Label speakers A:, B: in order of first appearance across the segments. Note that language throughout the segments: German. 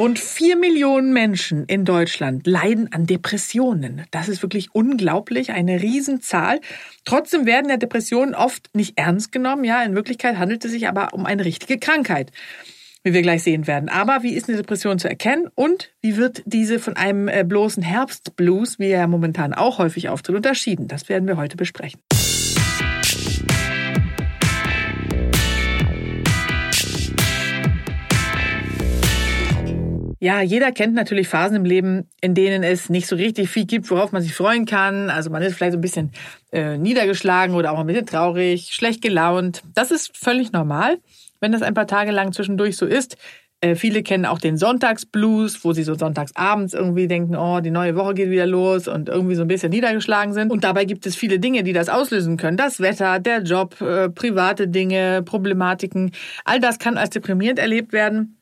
A: Rund vier Millionen Menschen in Deutschland leiden an Depressionen. Das ist wirklich unglaublich, eine Riesenzahl. Trotzdem werden ja Depressionen oft nicht ernst genommen. Ja, in Wirklichkeit handelt es sich aber um eine richtige Krankheit wie wir gleich sehen werden. Aber wie ist eine Depression zu erkennen und wie wird diese von einem äh, bloßen Herbstblues, wie er momentan auch häufig auftritt, unterschieden? Das werden wir heute besprechen. Ja, jeder kennt natürlich Phasen im Leben, in denen es nicht so richtig viel gibt, worauf man sich freuen kann. Also man ist vielleicht so ein bisschen äh, niedergeschlagen oder auch ein bisschen traurig, schlecht gelaunt. Das ist völlig normal, wenn das ein paar Tage lang zwischendurch so ist. Äh, viele kennen auch den Sonntagsblues, wo sie so sonntagsabends irgendwie denken, oh, die neue Woche geht wieder los und irgendwie so ein bisschen niedergeschlagen sind. Und dabei gibt es viele Dinge, die das auslösen können. Das Wetter, der Job, äh, private Dinge, Problematiken. All das kann als deprimierend erlebt werden.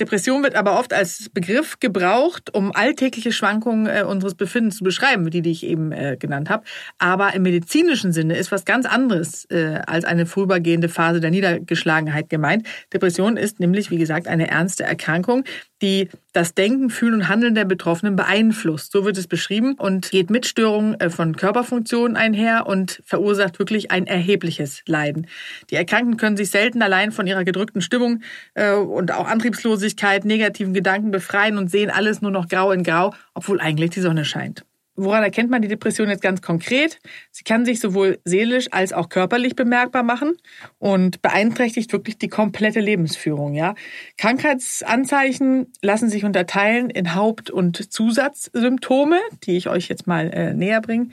A: Depression wird aber oft als Begriff gebraucht, um alltägliche Schwankungen äh, unseres Befindens zu beschreiben, die, die ich eben äh, genannt habe. Aber im medizinischen Sinne ist was ganz anderes äh, als eine vorübergehende Phase der Niedergeschlagenheit gemeint. Depression ist nämlich, wie gesagt, eine ernste Erkrankung, die das Denken, Fühlen und Handeln der Betroffenen beeinflusst. So wird es beschrieben und geht mit Störungen äh, von Körperfunktionen einher und verursacht wirklich ein erhebliches Leiden. Die Erkrankten können sich selten allein von ihrer gedrückten Stimmung äh, und auch Antriebslosigkeit, negativen Gedanken befreien und sehen alles nur noch grau in grau, obwohl eigentlich die Sonne scheint. Woran erkennt man die Depression jetzt ganz konkret? Sie kann sich sowohl seelisch als auch körperlich bemerkbar machen und beeinträchtigt wirklich die komplette Lebensführung. Ja? Krankheitsanzeichen lassen sich unterteilen in Haupt- und Zusatzsymptome, die ich euch jetzt mal äh, näher bringe,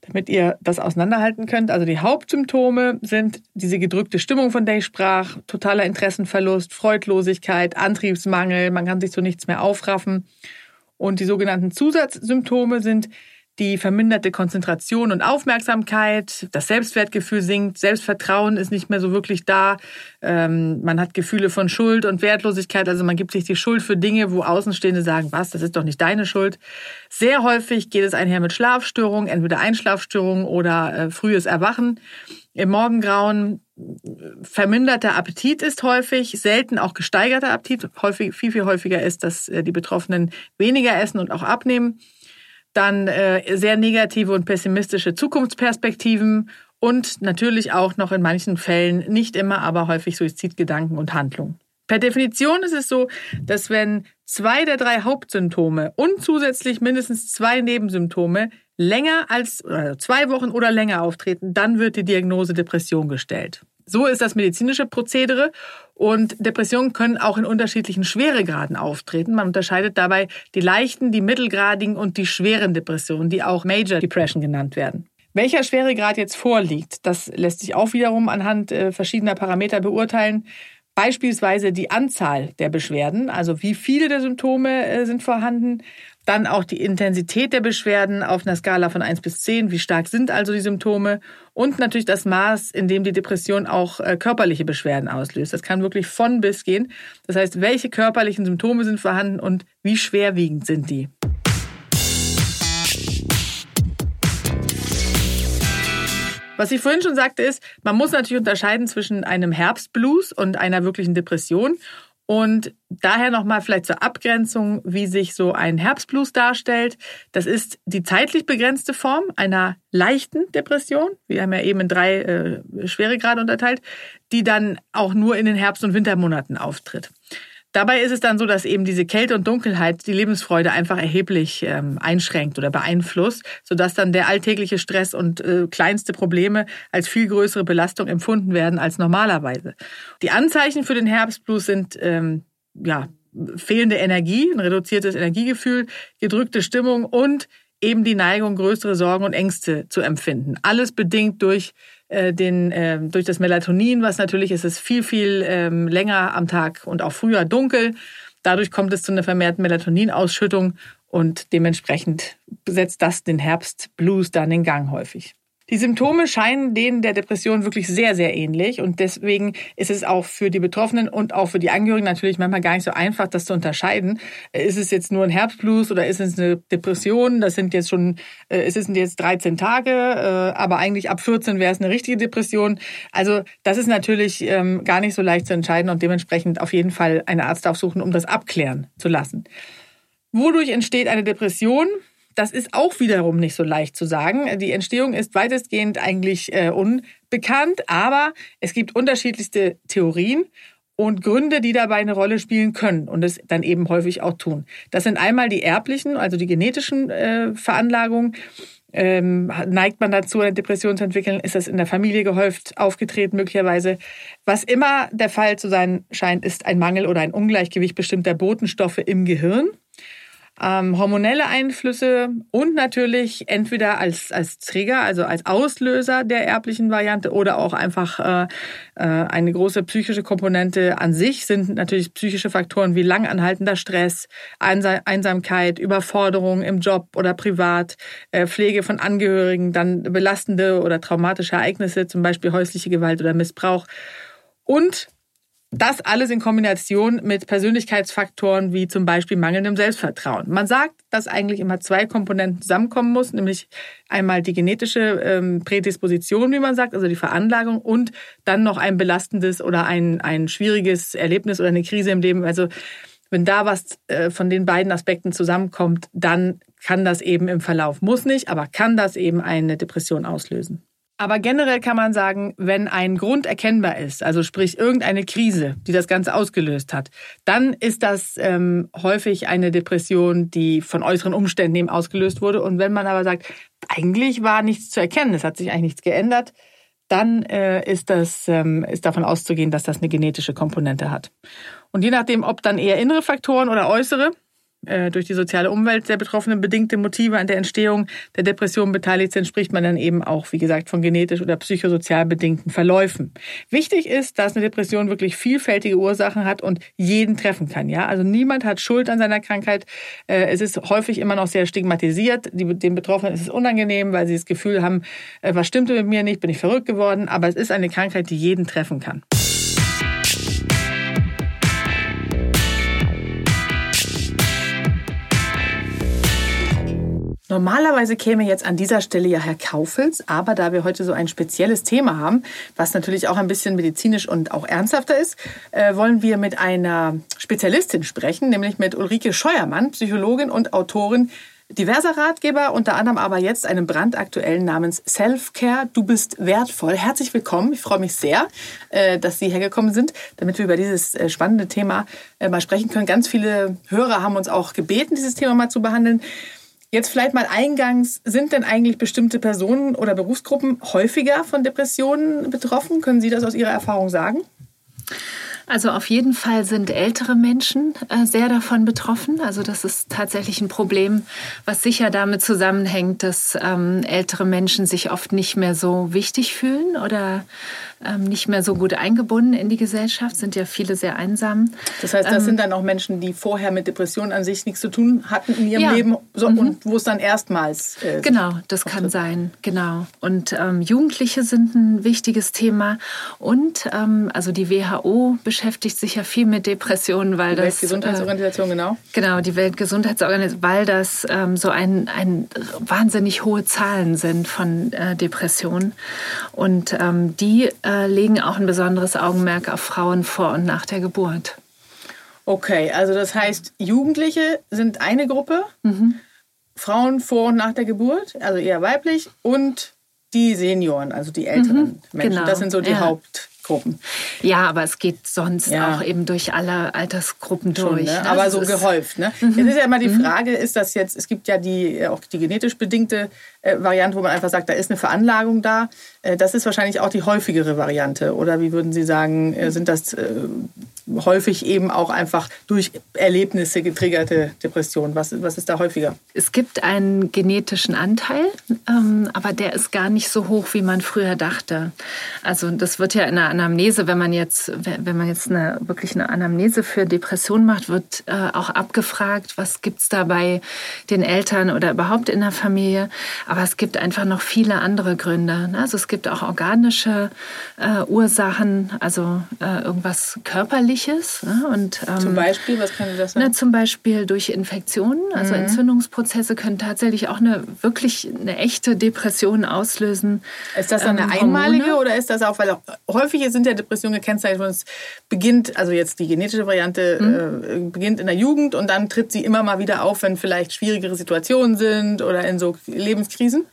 A: damit ihr das auseinanderhalten könnt. Also die Hauptsymptome sind diese gedrückte Stimmung, von der ich sprach, totaler Interessenverlust, Freudlosigkeit, Antriebsmangel, man kann sich zu nichts mehr aufraffen und die sogenannten Zusatzsymptome sind die verminderte Konzentration und Aufmerksamkeit, das Selbstwertgefühl sinkt, Selbstvertrauen ist nicht mehr so wirklich da, ähm, man hat Gefühle von Schuld und Wertlosigkeit, also man gibt sich die Schuld für Dinge, wo Außenstehende sagen, was, das ist doch nicht deine Schuld. Sehr häufig geht es einher mit Schlafstörungen, entweder Einschlafstörungen oder äh, frühes Erwachen. Im Morgengrauen verminderter Appetit ist häufig, selten auch gesteigerter Appetit. Häufig, viel, viel häufiger ist, dass äh, die Betroffenen weniger essen und auch abnehmen. Dann äh, sehr negative und pessimistische Zukunftsperspektiven und natürlich auch noch in manchen Fällen, nicht immer, aber häufig Suizidgedanken und Handlungen. Per Definition ist es so, dass wenn zwei der drei Hauptsymptome und zusätzlich mindestens zwei Nebensymptome länger als zwei Wochen oder länger auftreten, dann wird die Diagnose Depression gestellt. So ist das medizinische Prozedere und Depressionen können auch in unterschiedlichen Schweregraden auftreten. Man unterscheidet dabei die leichten, die mittelgradigen und die schweren Depressionen, die auch Major Depression genannt werden. Welcher Schweregrad jetzt vorliegt, das lässt sich auch wiederum anhand äh, verschiedener Parameter beurteilen. Beispielsweise die Anzahl der Beschwerden, also wie viele der Symptome äh, sind vorhanden, dann auch die Intensität der Beschwerden auf einer Skala von 1 bis 10, wie stark sind also die Symptome und natürlich das Maß, in dem die Depression auch äh, körperliche Beschwerden auslöst. Das kann wirklich von bis gehen. Das heißt, welche körperlichen Symptome sind vorhanden und wie schwerwiegend sind die? Was ich vorhin schon sagte, ist, man muss natürlich unterscheiden zwischen einem Herbstblues und einer wirklichen Depression. Und daher nochmal vielleicht zur Abgrenzung, wie sich so ein Herbstblues darstellt. Das ist die zeitlich begrenzte Form einer leichten Depression. Wir haben ja eben in drei äh, Schweregrade unterteilt, die dann auch nur in den Herbst- und Wintermonaten auftritt. Dabei ist es dann so, dass eben diese Kälte und Dunkelheit die Lebensfreude einfach erheblich ähm, einschränkt oder beeinflusst, sodass dann der alltägliche Stress und äh, kleinste Probleme als viel größere Belastung empfunden werden als normalerweise. Die Anzeichen für den Herbstblues sind ähm, ja fehlende Energie, ein reduziertes Energiegefühl, gedrückte Stimmung und eben die Neigung, größere Sorgen und Ängste zu empfinden. Alles bedingt durch äh, den, äh, durch das Melatonin, was natürlich ist es viel, viel ähm, länger am Tag und auch früher dunkel. Dadurch kommt es zu einer vermehrten Melatoninausschüttung und dementsprechend setzt das den Herbstblues dann in Gang häufig. Die Symptome scheinen denen der Depression wirklich sehr, sehr ähnlich. Und deswegen ist es auch für die Betroffenen und auch für die Angehörigen natürlich manchmal gar nicht so einfach, das zu unterscheiden. Ist es jetzt nur ein Herbstblues oder ist es eine Depression? Das sind jetzt schon, äh, es sind jetzt 13 Tage, äh, aber eigentlich ab 14 wäre es eine richtige Depression. Also das ist natürlich ähm, gar nicht so leicht zu entscheiden und dementsprechend auf jeden Fall einen Arzt aufsuchen, um das abklären zu lassen. Wodurch entsteht eine Depression? Das ist auch wiederum nicht so leicht zu sagen. Die Entstehung ist weitestgehend eigentlich äh, unbekannt, aber es gibt unterschiedlichste Theorien und Gründe, die dabei eine Rolle spielen können und es dann eben häufig auch tun. Das sind einmal die erblichen, also die genetischen äh, Veranlagungen. Ähm, neigt man dazu, eine Depression zu entwickeln? Ist das in der Familie gehäuft aufgetreten möglicherweise? Was immer der Fall zu sein scheint, ist ein Mangel oder ein Ungleichgewicht bestimmter Botenstoffe im Gehirn ähm, hormonelle Einflüsse und natürlich entweder als, als Träger, also als Auslöser der erblichen Variante oder auch einfach äh, äh, eine große psychische Komponente an sich sind natürlich psychische Faktoren wie langanhaltender Stress, Einsamkeit, Überforderung im Job oder privat, äh, Pflege von Angehörigen, dann belastende oder traumatische Ereignisse, zum Beispiel häusliche Gewalt oder Missbrauch. Und das alles in Kombination mit Persönlichkeitsfaktoren wie zum Beispiel mangelndem Selbstvertrauen. Man sagt, dass eigentlich immer zwei Komponenten zusammenkommen muss, nämlich einmal die genetische ähm, Prädisposition, wie man sagt, also die Veranlagung und dann noch ein belastendes oder ein, ein schwieriges Erlebnis oder eine Krise im Leben. Also wenn da was äh, von den beiden Aspekten zusammenkommt, dann kann das eben im Verlauf, muss nicht, aber kann das eben eine Depression auslösen. Aber generell kann man sagen, wenn ein Grund erkennbar ist, also sprich irgendeine Krise, die das Ganze ausgelöst hat, dann ist das ähm, häufig eine Depression, die von äußeren Umständen eben ausgelöst wurde. Und wenn man aber sagt, eigentlich war nichts zu erkennen, es hat sich eigentlich nichts geändert, dann äh, ist das ähm, ist davon auszugehen, dass das eine genetische Komponente hat. Und je nachdem, ob dann eher innere Faktoren oder äußere, äh, durch die soziale Umwelt der Betroffenen bedingte Motive an der Entstehung der Depression beteiligt sind, spricht man dann eben auch, wie gesagt, von genetisch oder psychosozial bedingten Verläufen. Wichtig ist, dass eine Depression wirklich vielfältige Ursachen hat und jeden treffen kann. Ja, also niemand hat Schuld an seiner Krankheit. Äh, es ist häufig immer noch sehr stigmatisiert. Den Betroffenen ist es unangenehm, weil sie das Gefühl haben, äh, was stimmte mit mir nicht, bin ich verrückt geworden. Aber es ist eine Krankheit, die jeden treffen kann. Normalerweise käme jetzt an dieser Stelle ja Herr Kaufels, aber da wir heute so ein spezielles Thema haben, was natürlich auch ein bisschen medizinisch und auch ernsthafter ist, äh, wollen wir mit einer Spezialistin sprechen, nämlich mit Ulrike Scheuermann, Psychologin und Autorin diverser Ratgeber, unter anderem aber jetzt einem brandaktuellen namens Self-Care. Du bist wertvoll. Herzlich willkommen. Ich freue mich sehr, äh, dass Sie hergekommen sind, damit wir über dieses äh, spannende Thema mal sprechen können. Ganz viele Hörer haben uns auch gebeten, dieses Thema mal zu behandeln. Jetzt vielleicht mal eingangs, sind denn eigentlich bestimmte Personen oder Berufsgruppen häufiger von Depressionen betroffen? Können Sie das aus Ihrer Erfahrung sagen?
B: Also auf jeden Fall sind ältere Menschen äh, sehr davon betroffen. Also das ist tatsächlich ein Problem, was sicher damit zusammenhängt, dass ähm, ältere Menschen sich oft nicht mehr so wichtig fühlen oder ähm, nicht mehr so gut eingebunden in die Gesellschaft, sind ja viele sehr einsam.
A: Das heißt, das ähm, sind dann auch Menschen, die vorher mit Depressionen an sich nichts zu tun hatten in ihrem ja. Leben so, mhm. und wo es dann erstmals.
B: Äh, genau, das kann sein, genau. Und ähm, Jugendliche sind ein wichtiges Thema und ähm, also die WHO beschäftigt sich ja viel mit Depressionen, weil
A: die
B: das.
A: Weltgesundheitsorganisation, äh, genau.
B: Genau, die Weltgesundheitsorganisation, weil das ähm, so ein, ein wahnsinnig hohe Zahlen sind von äh, Depressionen. Und ähm, die äh, legen auch ein besonderes Augenmerk auf Frauen vor und nach der Geburt.
A: Okay, also das heißt, Jugendliche sind eine Gruppe, mhm. Frauen vor und nach der Geburt, also eher weiblich, und die Senioren, also die älteren mhm, Menschen. Genau. Das sind so die ja. Haupt. Gruppen.
B: Ja, aber es geht sonst ja. auch eben durch alle Altersgruppen Schon, durch.
A: Ne? Aber so gehäuft. Ne? Mhm. Jetzt ist ja immer die mhm. Frage, ist das jetzt, es gibt ja die, auch die genetisch bedingte äh, Variante, wo man einfach sagt, da ist eine Veranlagung da. Äh, das ist wahrscheinlich auch die häufigere Variante. Oder wie würden Sie sagen, äh, sind das häufig eben auch einfach durch Erlebnisse getriggerte Depression? Was, was ist da häufiger?
B: Es gibt einen genetischen Anteil, ähm, aber der ist gar nicht so hoch, wie man früher dachte. Also das wird ja in der Anamnese, wenn man jetzt, wenn man jetzt eine, wirklich eine Anamnese für Depression macht, wird äh, auch abgefragt, was gibt es da bei den Eltern oder überhaupt in der Familie. Aber es gibt einfach noch viele andere Gründe. Ne? Also es gibt auch organische äh, Ursachen, also äh, irgendwas Ne? Und,
A: ähm, zum Beispiel, was kann das sein?
B: Na, zum Beispiel durch Infektionen. Also mhm. Entzündungsprozesse können tatsächlich auch eine wirklich eine echte Depression auslösen.
A: Ist das dann eine ähm, einmalige oder ist das auch, weil auch häufig sind ja Depressionen gekennzeichnet, wenn es beginnt, also jetzt die genetische Variante mhm. äh, beginnt in der Jugend und dann tritt sie immer mal wieder auf, wenn vielleicht schwierigere Situationen sind oder in so Lebenskrisen.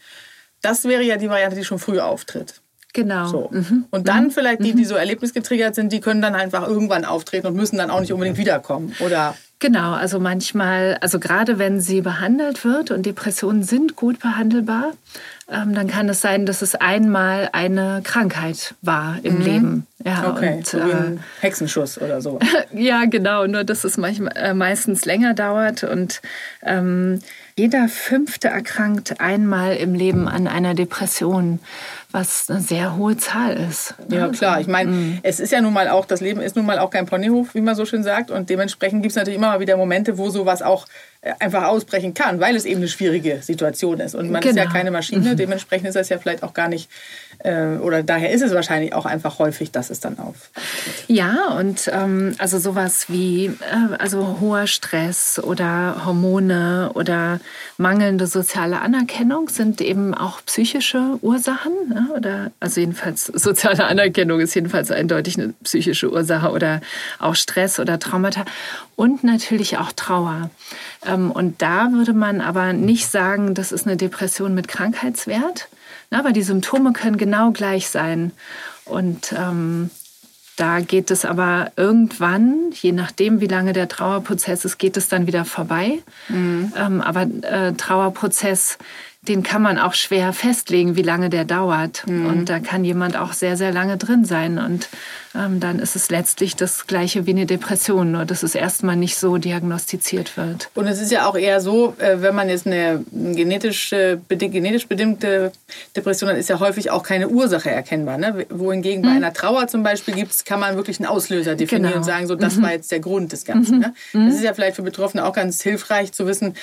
A: Das wäre ja die Variante, die schon früh auftritt.
B: Genau.
A: So. Mhm. Und dann mhm. vielleicht die, die mhm. so erlebnisgetriggert sind, die können dann einfach irgendwann auftreten und müssen dann auch nicht unbedingt wiederkommen. Oder
B: Genau, also manchmal, also gerade wenn sie behandelt wird und Depressionen sind gut behandelbar, ähm, dann kann es sein, dass es einmal eine Krankheit war im mhm. Leben.
A: Ja, okay, und, so äh, Hexenschuss oder so.
B: ja, genau, nur dass es manchmal, äh, meistens länger dauert und ähm, jeder Fünfte erkrankt einmal im Leben an einer Depression was eine sehr hohe Zahl ist.
A: Ja, klar. Ich meine, mhm. es ist ja nun mal auch, das Leben ist nun mal auch kein Ponyhof, wie man so schön sagt. Und dementsprechend gibt es natürlich immer mal wieder Momente, wo sowas auch äh, einfach ausbrechen kann, weil es eben eine schwierige Situation ist. Und man genau. ist ja genau. keine Maschine, mhm. dementsprechend ist das ja vielleicht auch gar nicht, äh, oder daher ist es wahrscheinlich auch einfach häufig, dass es dann auf.
B: Ja, und ähm, also sowas wie äh, also hoher Stress oder Hormone oder mangelnde soziale Anerkennung sind eben auch psychische Ursachen. Ne? Oder also jedenfalls soziale Anerkennung ist jedenfalls eindeutig eine psychische Ursache oder auch Stress oder Traumata und natürlich auch Trauer. Ähm, und da würde man aber nicht sagen, das ist eine Depression mit Krankheitswert, aber die Symptome können genau gleich sein. Und ähm, da geht es aber irgendwann, je nachdem, wie lange der Trauerprozess ist, geht es dann wieder vorbei. Mhm. Ähm, aber äh, Trauerprozess den kann man auch schwer festlegen, wie lange der dauert. Mhm. Und da kann jemand auch sehr, sehr lange drin sein. Und ähm, dann ist es letztlich das gleiche wie eine Depression, nur dass es erstmal nicht so diagnostiziert wird.
A: Und es ist ja auch eher so, äh, wenn man jetzt eine genetisch, genetisch bedingte Depression hat, ist ja häufig auch keine Ursache erkennbar. Ne? Wohingegen mhm. bei einer Trauer zum Beispiel gibt's, kann man wirklich einen Auslöser definieren genau. und sagen, so das mhm. war jetzt der Grund des Ganzen. Ne? Mhm. Das ist ja vielleicht für Betroffene auch ganz hilfreich zu wissen,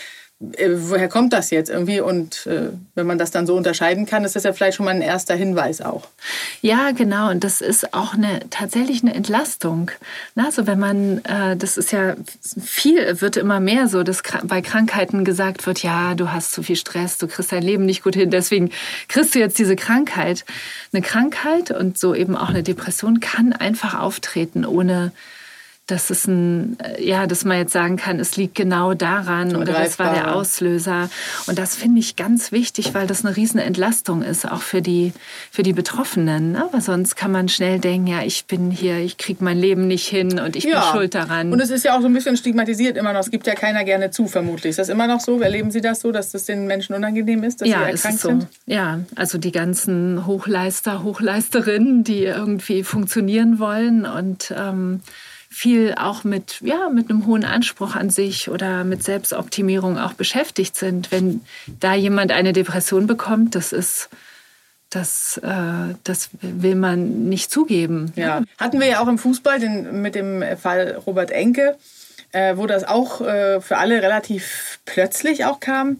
A: äh, woher kommt das jetzt irgendwie? Und äh, wenn man das dann so unterscheiden kann, ist das ja vielleicht schon mal ein erster Hinweis auch.
B: Ja, genau. Und das ist auch eine, tatsächlich eine Entlastung. Na, also wenn man, äh, das ist ja viel, wird immer mehr so, dass bei Krankheiten gesagt wird, ja, du hast zu viel Stress, du kriegst dein Leben nicht gut hin, deswegen kriegst du jetzt diese Krankheit. Eine Krankheit und so eben auch eine Depression kann einfach auftreten, ohne dass es ein, äh, ja, dass man jetzt sagen kann, es liegt genau daran oder das war der Auslöser. Und das finde ich ganz wichtig, weil das eine riesen Entlastung ist, auch für die, für die Betroffenen. Ne? Weil sonst kann man schnell denken, ja, ich bin hier, ich kriege mein Leben nicht hin und ich ja. bin schuld daran.
A: Und es ist ja auch so ein bisschen stigmatisiert immer noch. Es gibt ja keiner gerne zu, vermutlich. Ist das immer noch so? Erleben Sie das so, dass das den Menschen unangenehm ist, dass
B: ja,
A: sie erkrankt
B: so.
A: sind?
B: Ja, also die ganzen Hochleister, Hochleisterinnen, die irgendwie funktionieren wollen und ähm, viel auch mit, ja, mit einem hohen Anspruch an sich oder mit Selbstoptimierung auch beschäftigt sind. Wenn da jemand eine Depression bekommt, das ist, das, äh, das will man nicht zugeben.
A: Ja. Hatten wir ja auch im Fußball den, mit dem Fall Robert Enke, äh, wo das auch äh, für alle relativ plötzlich auch kam.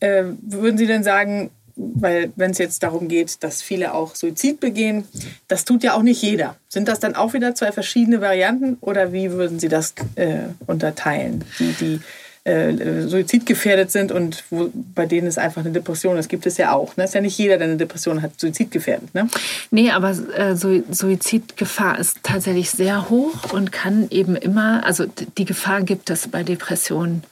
A: Äh, würden Sie denn sagen, weil wenn es jetzt darum geht, dass viele auch Suizid begehen, das tut ja auch nicht jeder. Sind das dann auch wieder zwei verschiedene Varianten oder wie würden Sie das äh, unterteilen? Die, die äh, suizidgefährdet sind und wo, bei denen ist einfach eine Depression. Das gibt es ja auch. Ne? ist ja nicht jeder, der eine Depression hat, suizidgefährdet. Ne?
B: Nee, aber äh, Suizidgefahr ist tatsächlich sehr hoch und kann eben immer, also die Gefahr gibt es bei Depressionen.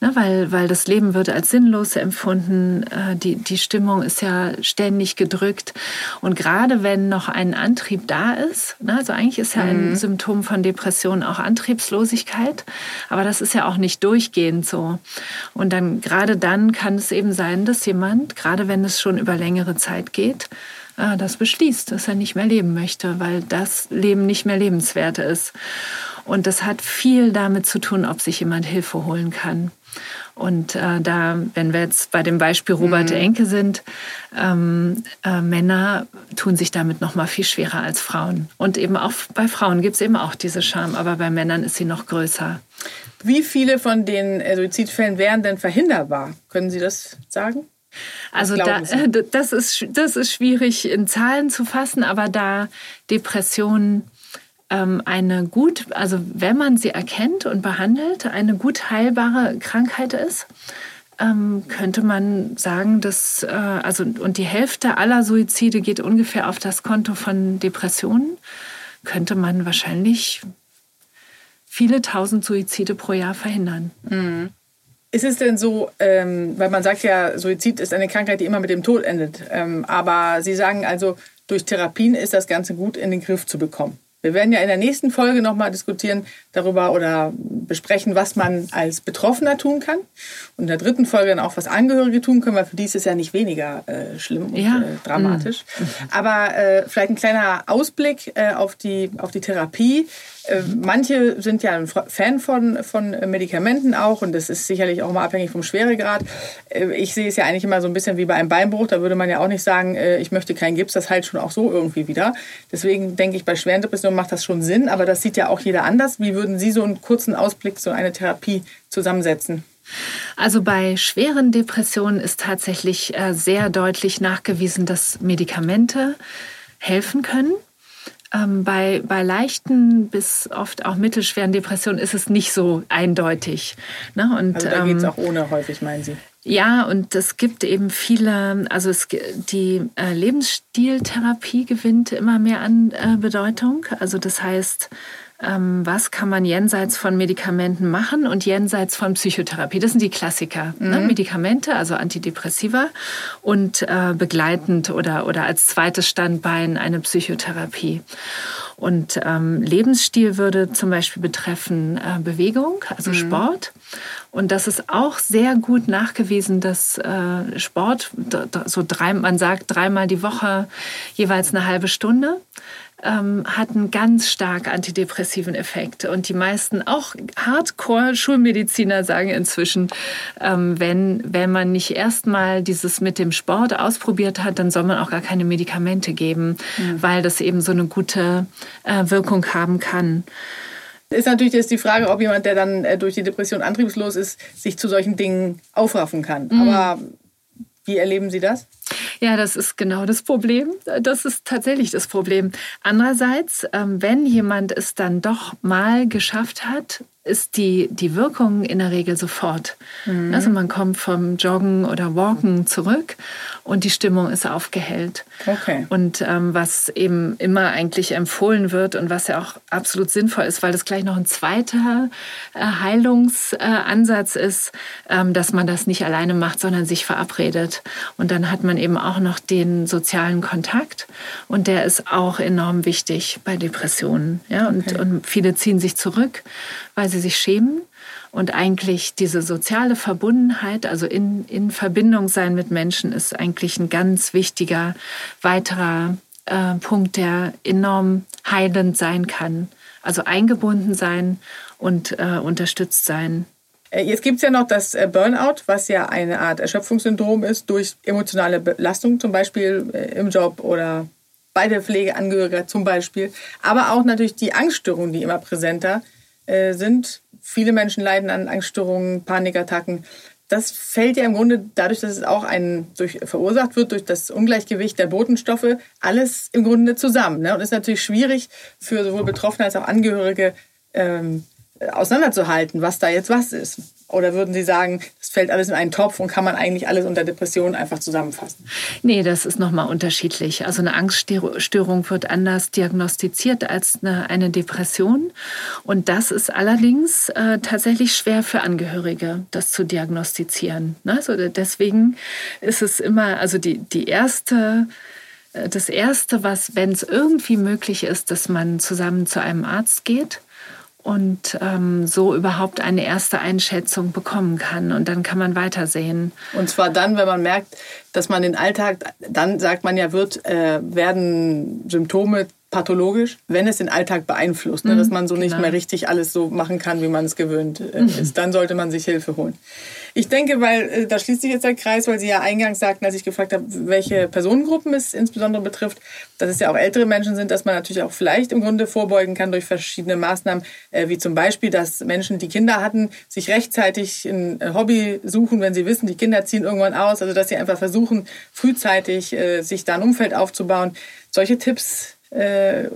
B: Ne? Weil, weil das Leben wird als sinnlos empfunden. Äh, die, die Stimmung ist ja ständig gedrückt. Und gerade wenn noch ein Antrieb da ist, ne? also eigentlich ist ja ein mhm. Symptom von Depression auch Antriebslosigkeit, aber das ist ja auch nicht durchgehend durchgehend so. Und dann gerade dann kann es eben sein, dass jemand, gerade wenn es schon über längere Zeit geht, äh, das beschließt, dass er nicht mehr leben möchte, weil das Leben nicht mehr lebenswert ist. Und das hat viel damit zu tun, ob sich jemand Hilfe holen kann. Und äh, da, wenn wir jetzt bei dem Beispiel Robert mhm. Enke sind, ähm, äh, Männer tun sich damit noch mal viel schwerer als Frauen. Und eben auch bei Frauen gibt es eben auch diese Scham, aber bei Männern ist sie noch größer.
A: Wie viele von den äh, Suizidfällen wären denn verhinderbar? Können Sie das sagen?
B: Also da, das, ist, das ist schwierig in Zahlen zu fassen, aber da Depressionen eine gut, also wenn man sie erkennt und behandelt, eine gut heilbare Krankheit ist, ähm, könnte man sagen, dass äh, also und die Hälfte aller Suizide geht ungefähr auf das Konto von Depressionen, könnte man wahrscheinlich viele tausend Suizide pro Jahr verhindern.
A: Mhm. Ist es denn so, ähm, weil man sagt ja, Suizid ist eine Krankheit, die immer mit dem Tod endet. Ähm, aber Sie sagen also, durch Therapien ist das Ganze gut in den Griff zu bekommen. Wir werden ja in der nächsten Folge nochmal diskutieren darüber oder besprechen, was man als Betroffener tun kann. Und in der dritten Folge dann auch, was Angehörige tun können, weil für die ist es ja nicht weniger äh, schlimm und ja. äh, dramatisch. Mhm. Aber äh, vielleicht ein kleiner Ausblick äh, auf, die, auf die Therapie. Äh, manche sind ja ein Fan von, von Medikamenten auch und das ist sicherlich auch mal abhängig vom Schweregrad. Äh, ich sehe es ja eigentlich immer so ein bisschen wie bei einem Beinbruch. Da würde man ja auch nicht sagen, äh, ich möchte keinen Gips, das heilt schon auch so irgendwie wieder. Deswegen denke ich, bei schweren Depressionen macht das schon Sinn, aber das sieht ja auch jeder anders. Wie würden Sie so einen kurzen Ausblick, so eine Therapie zusammensetzen?
B: Also bei schweren Depressionen ist tatsächlich sehr deutlich nachgewiesen, dass Medikamente helfen können. Ähm, bei, bei leichten bis oft auch mittelschweren Depressionen ist es nicht so eindeutig.
A: Ne? Und, also da geht es ähm, auch ohne häufig, meinen Sie?
B: Ja, und es gibt eben viele, also es, die äh, Lebensstiltherapie gewinnt immer mehr an äh, Bedeutung. Also das heißt, was kann man jenseits von Medikamenten machen und jenseits von Psychotherapie. Das sind die Klassiker. Ne? Mhm. Ne? Medikamente, also Antidepressiva und äh, begleitend oder, oder als zweites Standbein eine Psychotherapie. Und ähm, Lebensstil würde zum Beispiel betreffen äh, Bewegung, also mhm. Sport. Und das ist auch sehr gut nachgewiesen, dass äh, Sport, so drei, man sagt dreimal die Woche jeweils eine halbe Stunde, ähm, hat einen ganz stark antidepressiven Effekt. Und die meisten, auch Hardcore-Schulmediziner sagen inzwischen, ähm, wenn, wenn man nicht erstmal dieses mit dem Sport ausprobiert hat, dann soll man auch gar keine Medikamente geben, mhm. weil das eben so eine gute äh, Wirkung haben kann.
A: Ist natürlich jetzt die Frage, ob jemand, der dann äh, durch die Depression antriebslos ist, sich zu solchen Dingen aufraffen kann. Mhm. Aber wie erleben Sie das?
B: Ja, das ist genau das Problem. Das ist tatsächlich das Problem. Andererseits, ähm, wenn jemand es dann doch mal geschafft hat, ist die, die Wirkung in der Regel sofort. Mhm. Also man kommt vom Joggen oder Walken zurück und die Stimmung ist aufgehellt. Okay. Und ähm, was eben immer eigentlich empfohlen wird und was ja auch absolut sinnvoll ist, weil das gleich noch ein zweiter äh, Heilungsansatz äh, ist, ähm, dass man das nicht alleine macht, sondern sich verabredet. Und dann hat man eben auch noch den sozialen Kontakt und der ist auch enorm wichtig bei Depressionen. Ja? Und, okay. und viele ziehen sich zurück, weil sie sich schämen und eigentlich diese soziale Verbundenheit, also in, in Verbindung sein mit Menschen, ist eigentlich ein ganz wichtiger weiterer äh, Punkt, der enorm heilend sein kann. Also eingebunden sein und äh, unterstützt sein.
A: Äh, jetzt gibt es ja noch das äh, Burnout, was ja eine Art Erschöpfungssyndrom ist durch emotionale Belastung, zum Beispiel äh, im Job oder bei der Pflegeangehöriger zum Beispiel. Aber auch natürlich die Angststörungen, die immer präsenter sind, Viele Menschen leiden an Angststörungen, Panikattacken. Das fällt ja im Grunde dadurch, dass es auch ein, durch, verursacht wird durch das Ungleichgewicht der Botenstoffe, alles im Grunde zusammen. Ne? Und ist natürlich schwierig für sowohl Betroffene als auch Angehörige ähm, auseinanderzuhalten, was da jetzt was ist. Oder würden Sie sagen, es fällt alles in einen Topf und kann man eigentlich alles unter Depression einfach zusammenfassen?
B: Nee, das ist nochmal unterschiedlich. Also eine Angststörung wird anders diagnostiziert als eine, eine Depression. Und das ist allerdings äh, tatsächlich schwer für Angehörige, das zu diagnostizieren. Ne? Also deswegen ist es immer, also die, die erste äh, das Erste, was, wenn es irgendwie möglich ist, dass man zusammen zu einem Arzt geht und ähm, so überhaupt eine erste Einschätzung bekommen kann. Und dann kann man weitersehen.
A: Und zwar dann, wenn man merkt, dass man den Alltag, dann sagt man ja, wird, äh, werden Symptome
C: pathologisch, wenn es den Alltag beeinflusst, ne? dass man so nicht genau. mehr richtig alles so machen kann, wie man es gewöhnt äh, ist. Dann sollte man sich Hilfe holen. Ich denke, weil äh, da schließt sich jetzt der Kreis, weil Sie ja eingangs sagten, als ich gefragt habe, welche Personengruppen es insbesondere betrifft, dass es ja auch ältere Menschen sind, dass man natürlich auch vielleicht im Grunde vorbeugen kann durch verschiedene Maßnahmen, äh, wie zum Beispiel, dass Menschen, die Kinder hatten, sich rechtzeitig ein äh, Hobby suchen, wenn sie wissen, die Kinder ziehen irgendwann aus, also dass sie einfach versuchen, frühzeitig sich da ein Umfeld aufzubauen. Solche Tipps äh,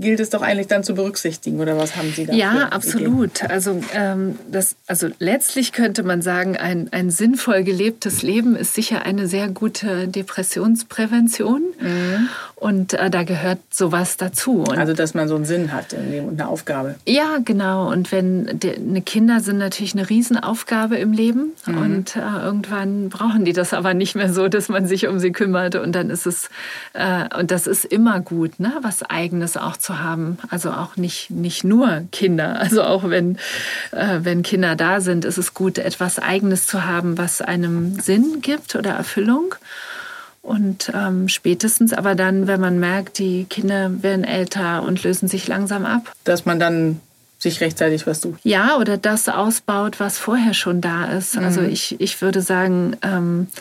C: gilt es doch eigentlich dann zu berücksichtigen oder was haben Sie da?
B: Ja, absolut. Also, ähm, das, also letztlich könnte man sagen, ein, ein sinnvoll gelebtes Leben ist sicher eine sehr gute Depressionsprävention. Mhm. Und äh, da gehört sowas dazu. Und
C: also, dass man so einen Sinn hat und eine Aufgabe.
B: Ja, genau. Und wenn die, ne Kinder sind natürlich eine Riesenaufgabe im Leben. Mhm. Und äh, irgendwann brauchen die das aber nicht mehr so, dass man sich um sie kümmert. Und dann ist es, äh, und das ist immer gut, ne? was Eigenes auch zu haben. Also auch nicht, nicht nur Kinder. Also auch wenn, äh, wenn Kinder da sind, ist es gut, etwas Eigenes zu haben, was einem Sinn gibt oder Erfüllung. Und ähm, spätestens aber dann, wenn man merkt, die Kinder werden älter und lösen sich langsam ab.
C: Dass man dann sich rechtzeitig was sucht.
B: Ja, oder das ausbaut, was vorher schon da ist. Also mhm. Also ich, ich würde sagen, ähm, äh,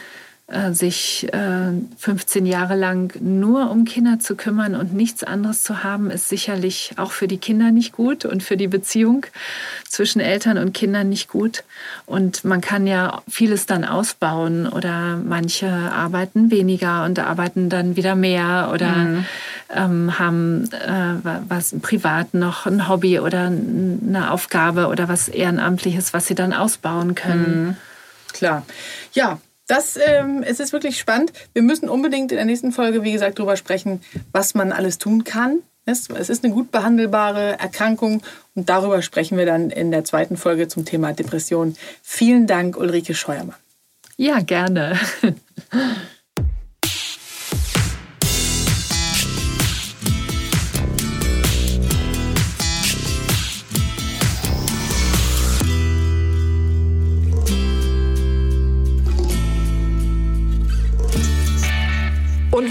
B: sich äh, 15 Jahre lang nur um Kinder zu kümmern und nichts anderes zu haben, ist sicherlich auch für die Kinder nicht gut und für die Beziehung zwischen Eltern und Kindern nicht gut. Und man kann ja vieles dann ausbauen oder manche arbeiten weniger und arbeiten dann wieder mehr oder mhm. ähm, haben äh, was privat noch ein Hobby oder eine Aufgabe oder was Ehrenamtliches, was sie dann ausbauen können. Mhm.
C: Klar. Ja, das, ähm, es ist wirklich spannend. Wir müssen unbedingt in der nächsten Folge, wie gesagt, darüber sprechen, was man alles tun kann. Es ist eine gut behandelbare Erkrankung und darüber sprechen wir dann in der zweiten Folge zum Thema Depression. Vielen Dank, Ulrike Scheuermann.
B: Ja, gerne.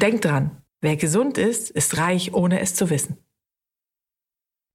A: Und denkt dran, wer gesund ist, ist reich, ohne es zu wissen.